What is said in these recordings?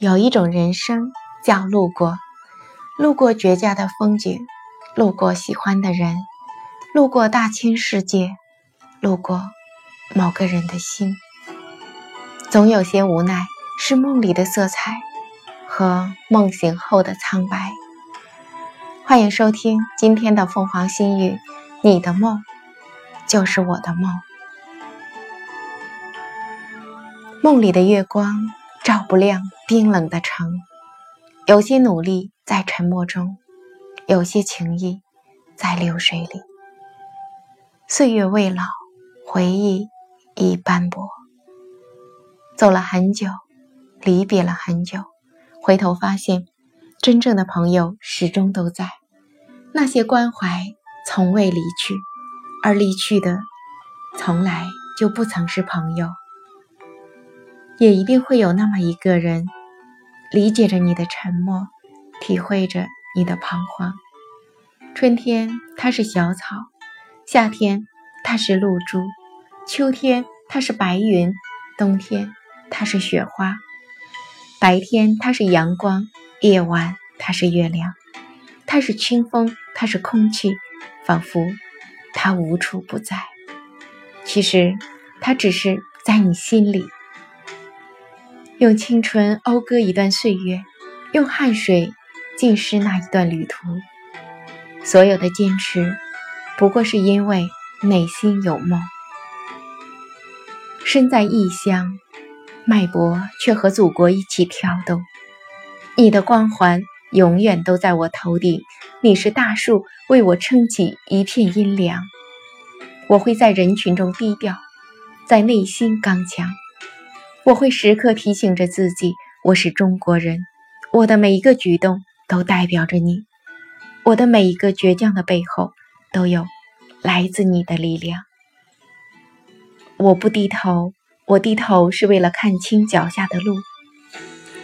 有一种人生叫路过，路过绝佳的风景，路过喜欢的人，路过大千世界，路过某个人的心。总有些无奈，是梦里的色彩和梦醒后的苍白。欢迎收听今天的凤凰新语，你的梦就是我的梦。梦里的月光照不亮冰冷的城，有些努力在沉默中，有些情谊在流水里。岁月未老，回忆已斑驳。走了很久，离别了很久，回头发现，真正的朋友始终都在。那些关怀从未离去，而离去的，从来就不曾是朋友。也一定会有那么一个人，理解着你的沉默，体会着你的彷徨。春天，它是小草；夏天，它是露珠；秋天，它是白云；冬天，它是雪花。白天，它是阳光；夜晚，它是月亮。它是清风，它是空气，仿佛它无处不在。其实，它只是在你心里。用青春讴歌一段岁月，用汗水浸湿那一段旅途。所有的坚持，不过是因为内心有梦。身在异乡，脉搏却和祖国一起跳动。你的光环永远都在我头顶，你是大树，为我撑起一片阴凉。我会在人群中低调，在内心刚强。我会时刻提醒着自己，我是中国人，我的每一个举动都代表着你，我的每一个倔强的背后都有来自你的力量。我不低头，我低头是为了看清脚下的路；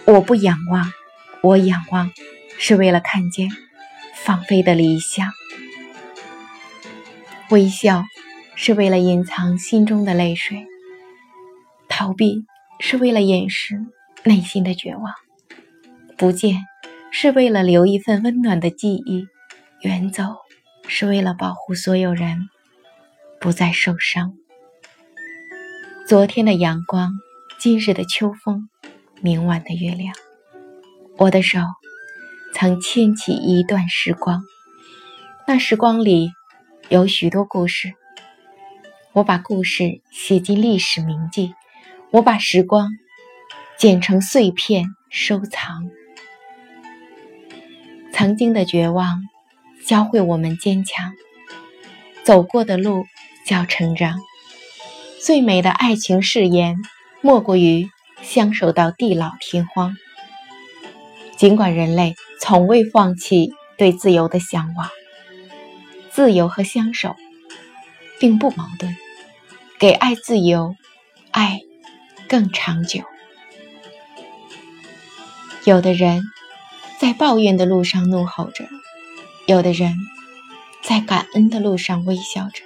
我不仰望，我仰望是为了看见放飞的理想。微笑是为了隐藏心中的泪水，逃避。是为了掩饰内心的绝望，不见是为了留一份温暖的记忆，远走是为了保护所有人不再受伤。昨天的阳光，今日的秋风，明晚的月亮，我的手曾牵起一段时光，那时光里有许多故事，我把故事写进历史铭记。我把时光剪成碎片收藏，曾经的绝望教会我们坚强，走过的路叫成长。最美的爱情誓言莫过于相守到地老天荒。尽管人类从未放弃对自由的向往，自由和相守并不矛盾。给爱自由，爱。更长久。有的人在抱怨的路上怒吼着，有的人在感恩的路上微笑着。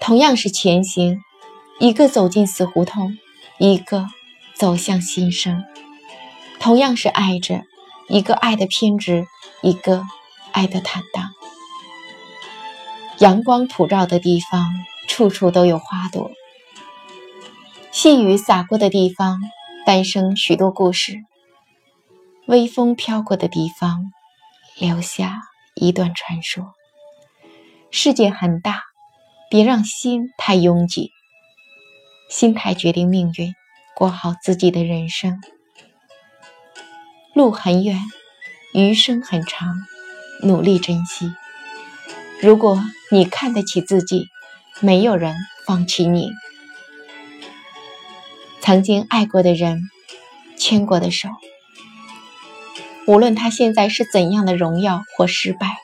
同样是前行，一个走进死胡同，一个走向新生；同样是爱着，一个爱的偏执，一个爱的坦荡。阳光普照的地方，处处都有花朵。细雨洒过的地方，诞生许多故事；微风飘过的地方，留下一段传说。世界很大，别让心太拥挤。心态决定命运，过好自己的人生。路很远，余生很长，努力珍惜。如果你看得起自己，没有人放弃你。曾经爱过的人，牵过的手，无论他现在是怎样的荣耀或失败，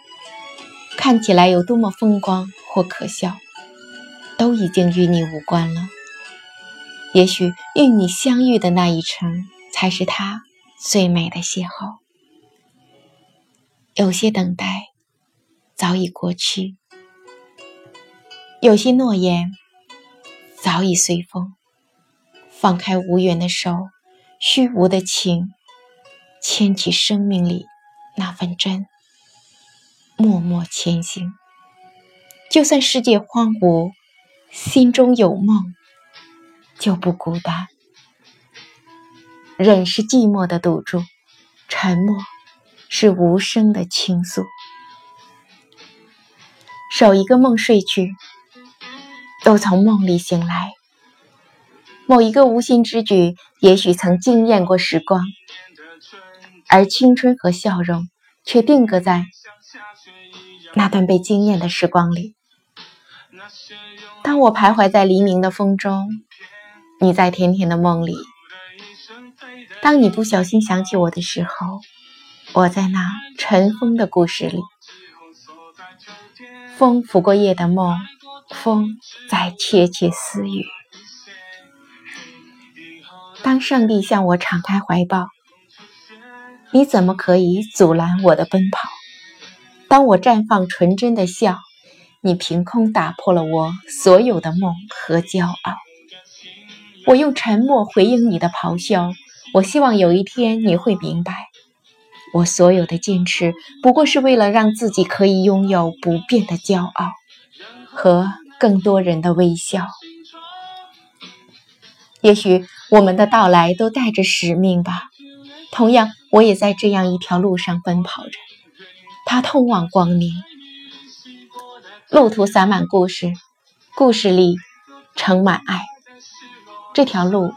看起来有多么风光或可笑，都已经与你无关了。也许与你相遇的那一程，才是他最美的邂逅。有些等待早已过去，有些诺言早已随风。放开无缘的手，虚无的情，牵起生命里那份真，默默前行。就算世界荒芜，心中有梦，就不孤单。忍是寂寞的赌注，沉默是无声的倾诉。守一个梦睡去，又从梦里醒来。某一个无心之举，也许曾惊艳过时光，而青春和笑容却定格在那段被惊艳的时光里。当我徘徊在黎明的风中，你在甜甜的梦里；当你不小心想起我的时候，我在那尘封的故事里。风拂过夜的梦，风在窃窃私语。当上帝向我敞开怀抱，你怎么可以阻拦我的奔跑？当我绽放纯真的笑。你凭空打破了我所有的梦和骄傲，我用沉默回应你的咆哮。我希望有一天你会明白，我所有的坚持不过是为了让自己可以拥有不变的骄傲和更多人的微笑。也许我们的到来都带着使命吧。同样，我也在这样一条路上奔跑着，它通往光明。路途洒满故事，故事里盛满爱。这条路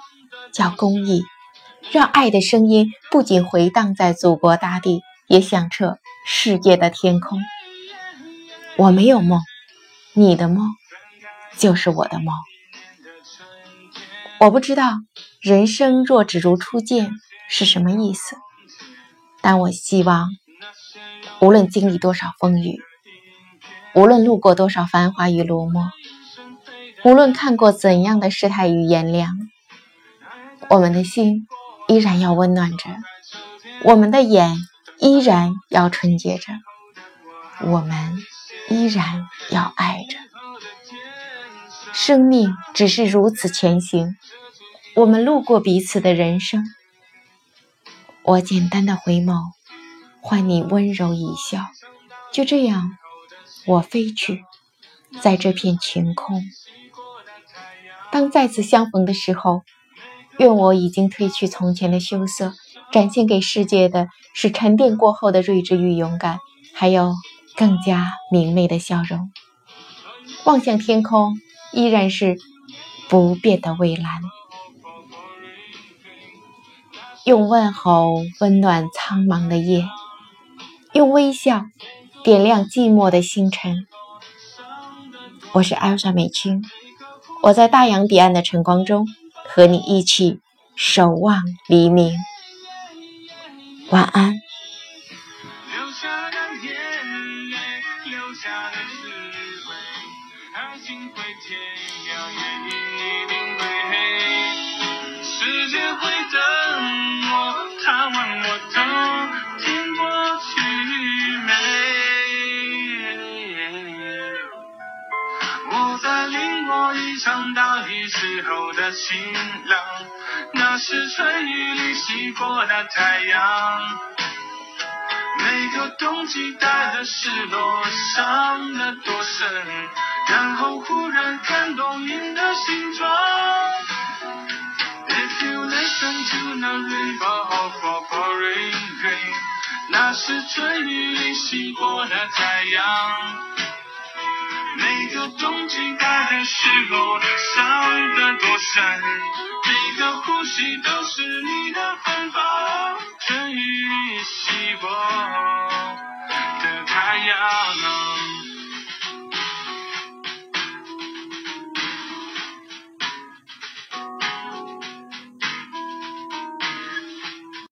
叫公益，让爱的声音不仅回荡在祖国大地，也响彻世界的天空。我没有梦，你的梦就是我的梦。我不知道人生若只如初见是什么意思，但我希望，无论经历多少风雨。无论路过多少繁华与落寞，无论看过怎样的世态与炎凉，我们的心依然要温暖着，我们的眼依然要纯洁着，我们依然要爱着。生命只是如此前行，我们路过彼此的人生。我简单的回眸，换你温柔一笑，就这样。我飞去，在这片晴空。当再次相逢的时候，愿我已经褪去从前的羞涩，展现给世界的是沉淀过后的睿智与勇敢，还有更加明媚的笑容。望向天空，依然是不变的蔚蓝。用问候温暖苍茫的夜，用微笑。点亮寂寞的星辰。我是艾莎美青，我在大洋彼岸的晨光中和你一起守望黎明。晚安。爱情会天亮，也一定会黑。时间会等我，他问我都听过去没？我在淋过一场大雨之后的晴朗，那是春雨里洗过的太阳。每个冬季带的失落，伤得多深。然后忽然看懂云的形状。If you listen to the river of pouring rain，那是春雨里洗过的太阳。每个冬季带的失落，伤得多深，每个呼吸都是你的芬芳，春雨里洗过的太阳。